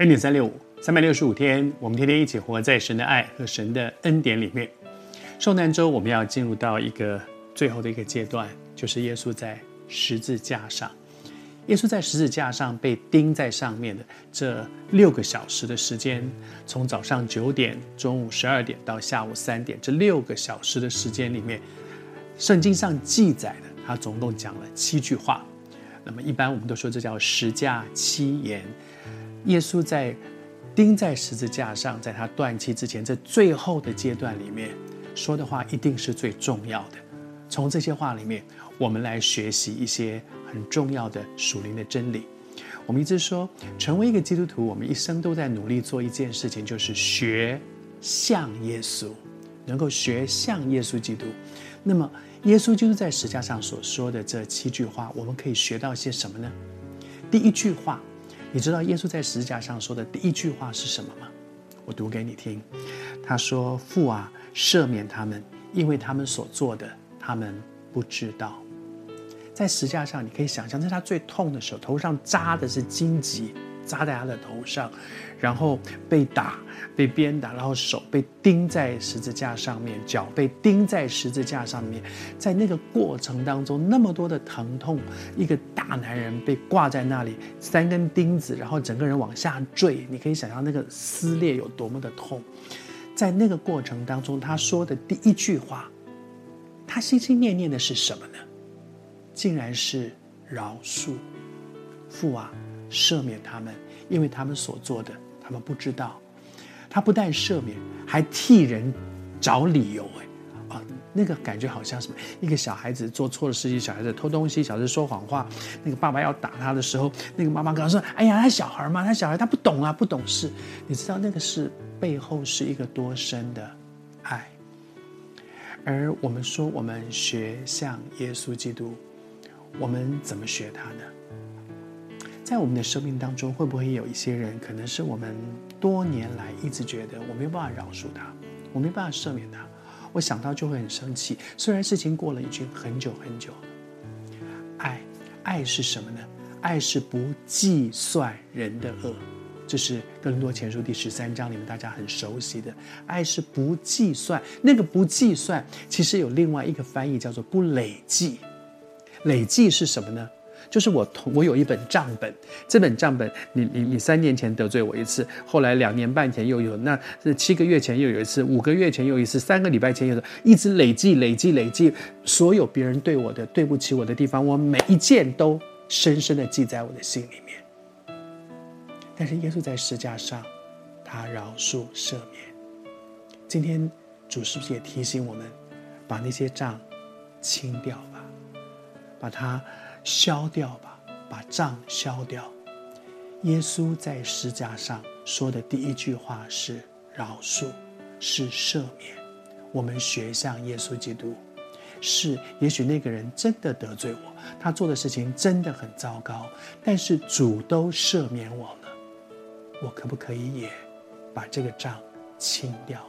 恩典三六五，三百六十五天，我们天天一起活在神的爱和神的恩典里面。受难周，我们要进入到一个最后的一个阶段，就是耶稣在十字架上。耶稣在十字架上被钉在上面的这六个小时的时间，从早上九点、中午十二点到下午三点，这六个小时的时间里面，圣经上记载的，他总共讲了七句话。那么一般我们都说这叫十架七言。耶稣在钉在十字架上，在他断气之前，这最后的阶段里面说的话，一定是最重要的。从这些话里面，我们来学习一些很重要的属灵的真理。我们一直说，成为一个基督徒，我们一生都在努力做一件事情，就是学像耶稣，能够学像耶稣基督。那么，耶稣基督在十字架上所说的这七句话，我们可以学到些什么呢？第一句话。你知道耶稣在十字架上说的第一句话是什么吗？我读给你听。他说：“父啊，赦免他们，因为他们所做的，他们不知道。”在十字架上，你可以想象，在他最痛的时候，头上扎的是荆棘。扎在他的头上，然后被打、被鞭打，然后手被钉在十字架上面，脚被钉在十字架上面。在那个过程当中，那么多的疼痛，一个大男人被挂在那里，三根钉子，然后整个人往下坠。你可以想象那个撕裂有多么的痛。在那个过程当中，他说的第一句话，他心心念念的是什么呢？竟然是饶恕，父啊。赦免他们，因为他们所做的，他们不知道。他不但赦免，还替人找理由。哎，啊，那个感觉好像什么？一个小孩子做错了事情，小孩子偷东西，小孩子说谎话，那个爸爸要打他的时候，那个妈妈跟他说：“哎呀，他小孩嘛，他小孩他不懂啊，不懂事。”你知道那个是背后是一个多深的爱。而我们说，我们学像耶稣基督，我们怎么学他呢？在我们的生命当中，会不会有一些人，可能是我们多年来一直觉得我没有办法饶恕他，我没办法赦免他，我想到就会很生气。虽然事情过了已经很久很久。爱，爱是什么呢？爱是不计算人的恶，这是哥林多前书第十三章里面大家很熟悉的。爱是不计算，那个不计算，其实有另外一个翻译叫做不累计。累计是什么呢？就是我同我有一本账本，这本账本你你你三年前得罪我一次，后来两年半前又有，那是七个月前又有一次，五个月前又一次，三个礼拜前又有，一直累计累计累计，所有别人对我的对不起我的地方，我每一件都深深的记在我的心里面。但是耶稣在十架上，他饶恕赦免。今天主是不是也提醒我们，把那些账清掉吧，把它。消掉吧，把账消掉。耶稣在十字架上说的第一句话是饶恕，是赦免。我们学像耶稣基督，是也许那个人真的得罪我，他做的事情真的很糟糕，但是主都赦免我了，我可不可以也把这个账清掉？